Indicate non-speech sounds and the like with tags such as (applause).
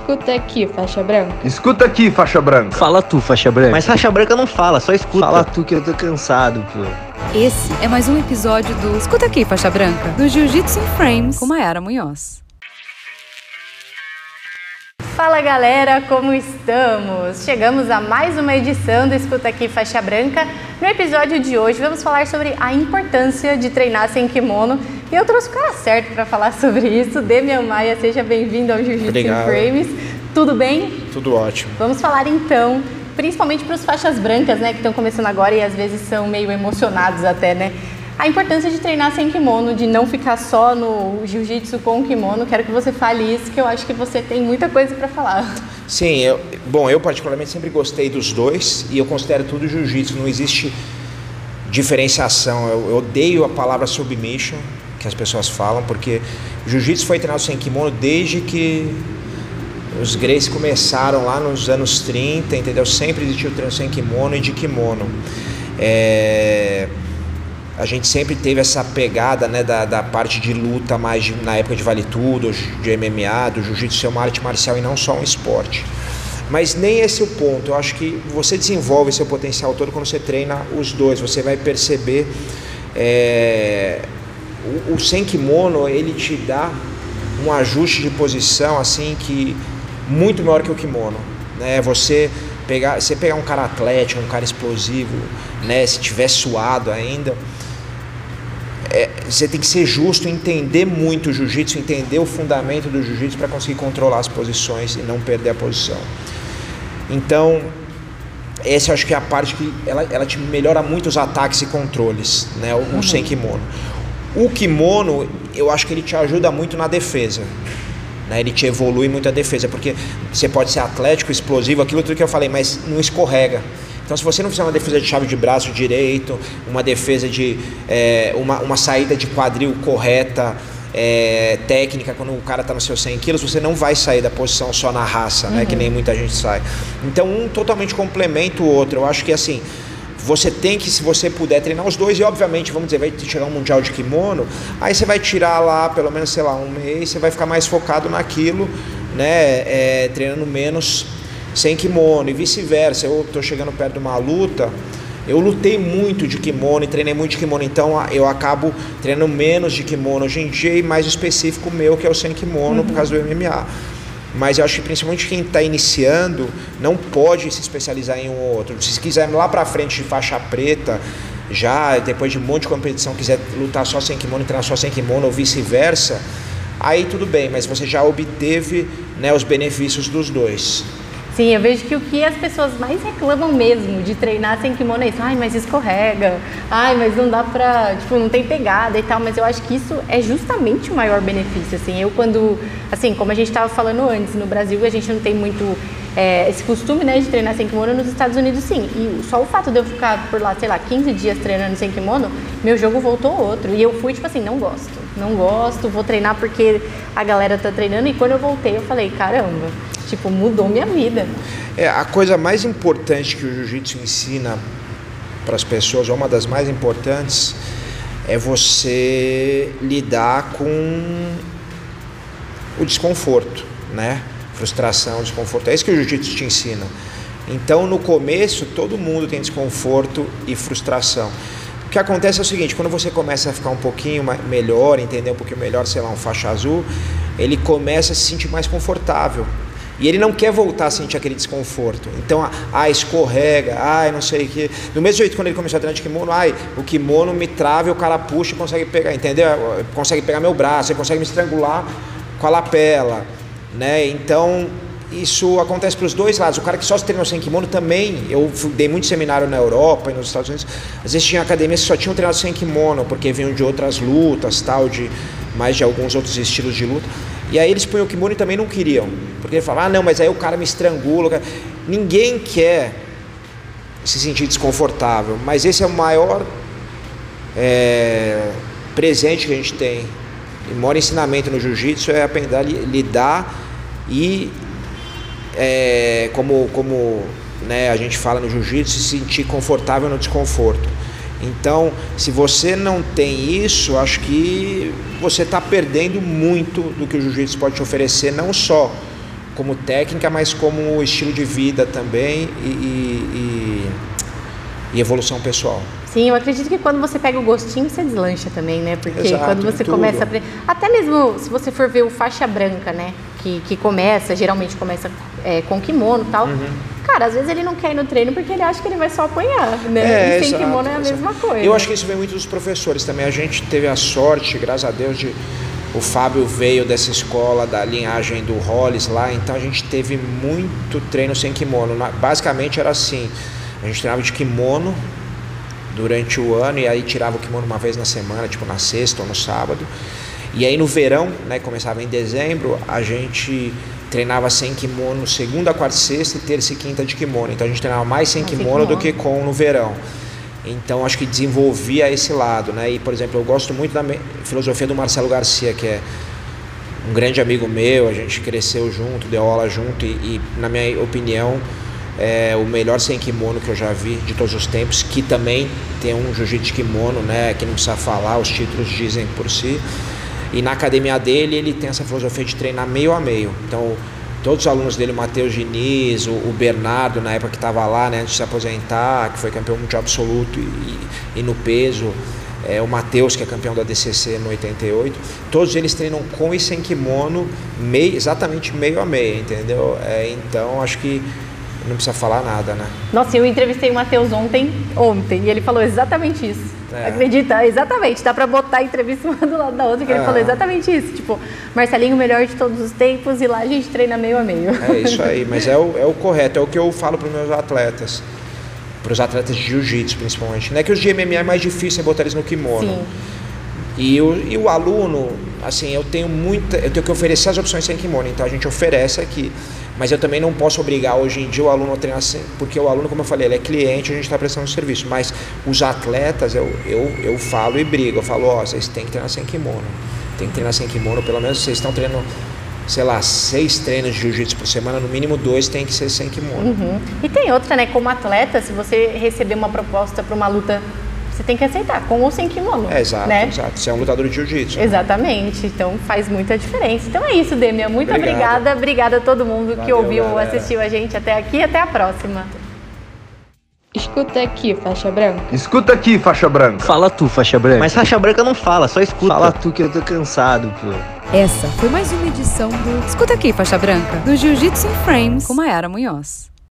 Escuta aqui, faixa branca. Escuta aqui, faixa branca. Fala tu, faixa branca. Mas faixa branca não fala, só escuta. Fala tu que eu tô cansado, pô. Esse é mais um episódio do Escuta aqui, faixa branca, do Jiu-Jitsu in Frames com Mayara Munhoz. Fala galera, como estamos? Chegamos a mais uma edição do Escuta Aqui Faixa Branca. No episódio de hoje vamos falar sobre a importância de treinar sem kimono e eu trouxe o cara certo para falar sobre isso. Demian Maia, seja bem-vindo ao Jiu-Jitsu Frames. Tudo bem? Tudo ótimo. Vamos falar então, principalmente para os faixas brancas, né, que estão começando agora e às vezes são meio emocionados até, né? a importância de treinar sem kimono, de não ficar só no jiu-jitsu com kimono. Quero que você fale isso, que eu acho que você tem muita coisa para falar. Sim, eu, bom, eu particularmente sempre gostei dos dois e eu considero tudo jiu-jitsu. Não existe diferenciação. Eu, eu odeio a palavra submission que as pessoas falam, porque jiu-jitsu foi treinado sem kimono desde que os greys começaram lá nos anos 30, entendeu? Sempre existiu o treino sem kimono e de kimono. É a gente sempre teve essa pegada né, da, da parte de luta mais de, na época de Vale Tudo, de MMA, do Jiu-Jitsu ser uma arte marcial e não só um esporte. Mas nem esse é o ponto. Eu acho que você desenvolve seu potencial todo quando você treina os dois. Você vai perceber é, o, o sem kimono ele te dá um ajuste de posição assim que muito maior que o kimono. Né? Você pegar, você pegar um cara atlético, um cara explosivo, né? Se tiver suado ainda, é, você tem que ser justo, entender muito o jiu-jitsu, entender o fundamento do jiu-jitsu para conseguir controlar as posições e não perder a posição. Então, essa eu acho que é a parte que ela, ela te melhora muito os ataques e controles, né? O, uhum. sem kimono. O kimono, eu acho que ele te ajuda muito na defesa. Né? Ele te evolui muito a defesa, porque você pode ser atlético, explosivo, aquilo tudo que eu falei, mas não escorrega. Então, se você não fizer uma defesa de chave de braço direito, uma defesa de é, uma, uma saída de quadril correta, é, técnica, quando o cara está nos seus 100 quilos, você não vai sair da posição só na raça, né? Que uhum. nem muita gente sai. Então, um totalmente complementa o outro. Eu acho que assim. Você tem que, se você puder, treinar os dois, e obviamente, vamos dizer, vai chegar um mundial de kimono, aí você vai tirar lá pelo menos, sei lá, um mês, você vai ficar mais focado naquilo, né? É, treinando menos sem kimono e vice-versa. Eu estou chegando perto de uma luta, eu lutei muito de kimono e treinei muito de kimono, então eu acabo treinando menos de kimono hoje em dia e mais específico meu, que é o sem kimono, uhum. por causa do MMA. Mas eu acho que principalmente quem está iniciando não pode se especializar em um ou outro. Se quiser lá para frente de faixa preta, já depois de um monte de competição, quiser lutar só sem kimono, treinar só sem kimono ou vice-versa, aí tudo bem, mas você já obteve né, os benefícios dos dois. Sim, eu vejo que o que as pessoas mais reclamam mesmo de treinar sem kimono é isso. Ai, mas escorrega. Ai, mas não dá pra. Tipo, não tem pegada e tal. Mas eu acho que isso é justamente o maior benefício. Assim, eu quando. Assim, como a gente estava falando antes, no Brasil a gente não tem muito é, esse costume né, de treinar sem kimono nos Estados Unidos sim. E só o fato de eu ficar por lá, sei lá, 15 dias treinando sem kimono, meu jogo voltou outro. E eu fui tipo assim, não gosto, não gosto, vou treinar porque a galera tá treinando. E quando eu voltei, eu falei, caramba, Tipo, mudou minha vida. É, a coisa mais importante que o jiu-jitsu ensina para as pessoas, ou uma das mais importantes, é você lidar com o desconforto, né? Frustração, desconforto. É isso que o jiu-jitsu te ensina. Então, no começo, todo mundo tem desconforto e frustração. O que acontece é o seguinte, quando você começa a ficar um pouquinho melhor, entender um pouquinho melhor, sei lá, um faixa azul, ele começa a se sentir mais confortável. E ele não quer voltar a sentir aquele desconforto. Então, ah, escorrega, ai, não sei o que. Do mesmo jeito, quando ele começou a treinar de kimono, ai, o kimono me trava e o cara puxa e consegue pegar, entendeu? Consegue pegar meu braço, ele consegue me estrangular com a lapela, né? Então, isso acontece para os dois lados. O cara que só se treinou sem kimono também, eu dei muito seminário na Europa e nos Estados Unidos, às vezes tinha academias que só tinham treinado sem kimono, porque vinham de outras lutas, tal, de mais de alguns outros estilos de luta. E aí eles punham o kimono e também não queriam. Porque ele falava, ah não, mas aí o cara me estrangula. Ninguém quer se sentir desconfortável, mas esse é o maior é, presente que a gente tem. O maior ensinamento no jiu-jitsu é aprender a lidar e é, como, como né, a gente fala no jiu-jitsu, se sentir confortável no desconforto. Então, se você não tem isso, acho que você está perdendo muito do que o jiu-jitsu pode te oferecer, não só como técnica, mas como estilo de vida também e, e, e evolução pessoal. Sim, eu acredito que quando você pega o gostinho, você deslancha também, né? Porque Exato, quando você começa a aprender. Até mesmo se você for ver o faixa branca, né? Que, que começa, geralmente começa é, com kimono e tal. Uhum. Cara, às vezes ele não quer ir no treino porque ele acha que ele vai só apanhar, né? É, e sem exato, kimono é a exato. mesma coisa. Eu acho que isso vem muito dos professores também. A gente teve a sorte, graças a Deus, de o Fábio veio dessa escola da linhagem do Hollis lá, então a gente teve muito treino sem kimono. Basicamente era assim: a gente treinava de kimono durante o ano e aí tirava o kimono uma vez na semana, tipo na sexta ou no sábado. E aí no verão, né, começava em dezembro, a gente treinava sem kimono segunda, quarta, sexta e terça e quinta de kimono. Então a gente treinava mais sem sem kimono do kimono. que com no verão. Então acho que desenvolvia esse lado, né? E por exemplo, eu gosto muito da filosofia do Marcelo Garcia, que é um grande amigo meu, a gente cresceu junto, deu aula junto e, e, na minha opinião é o melhor sem kimono que eu já vi de todos os tempos, que também tem um jiu-jitsu kimono, né, que não precisa falar, os títulos dizem por si. E na academia dele, ele tem essa filosofia de treinar meio a meio. Então, todos os alunos dele, o Matheus Diniz, o, o Bernardo, na época que estava lá, né, antes de se aposentar, que foi campeão mundial absoluto e, e no peso, é, o Matheus, que é campeão da DCC no 88, todos eles treinam com e sem kimono, meio, exatamente meio a meio, entendeu? É, então, acho que não precisa falar nada, né? Nossa, eu entrevistei o Matheus ontem, ontem, e ele falou exatamente isso. É. Acredita? Exatamente. Dá pra botar a entrevista uma do lado da outra, que ele É. falou exatamente isso. Tipo, Marcelinho, o melhor de todos os tempos, e lá a gente treina meio a meio. É (laughs) isso aí, mas é o, é o correto, é o que eu falo para meus atletas, para os atletas de jiu-jitsu principalmente. Não é que os de MMA é mais difícil é botar eles no kimono. Sim. E o, e o aluno, assim, eu tenho muita. Eu tenho que oferecer as opções sem kimono, então a gente oferece aqui. Mas eu também não posso obrigar hoje em dia o aluno a treinar sem. Porque o aluno, como eu falei, ele é cliente, a gente está prestando serviço. Mas os atletas, eu, eu, eu falo e brigo. Eu falo, ó, vocês têm que treinar sem kimono. Tem que treinar sem kimono, pelo menos vocês estão treinando, sei lá, seis treinos de jiu-jitsu por semana, no mínimo dois tem que ser sem kimono. Uhum. E tem outra, né? Como atleta, se você receber uma proposta para uma luta, você tem que aceitar, com ou sem kimono. É, exato, né? exato. Você é um lutador de jiu-jitsu. Exatamente, então faz muita diferença. Então é isso, Demia. Muito Obrigado. obrigada. Obrigada a todo mundo que Valeu, ouviu, galera. assistiu a gente até aqui e até a próxima. Escuta aqui, faixa branca. Escuta aqui, faixa branca. Fala tu, faixa branca. Mas faixa branca não fala, só escuta. Fala tu que eu tô cansado, pô. Essa foi mais uma edição do Escuta aqui, faixa branca, do Jiu-Jitsu em Frames com Mayara Munhoz.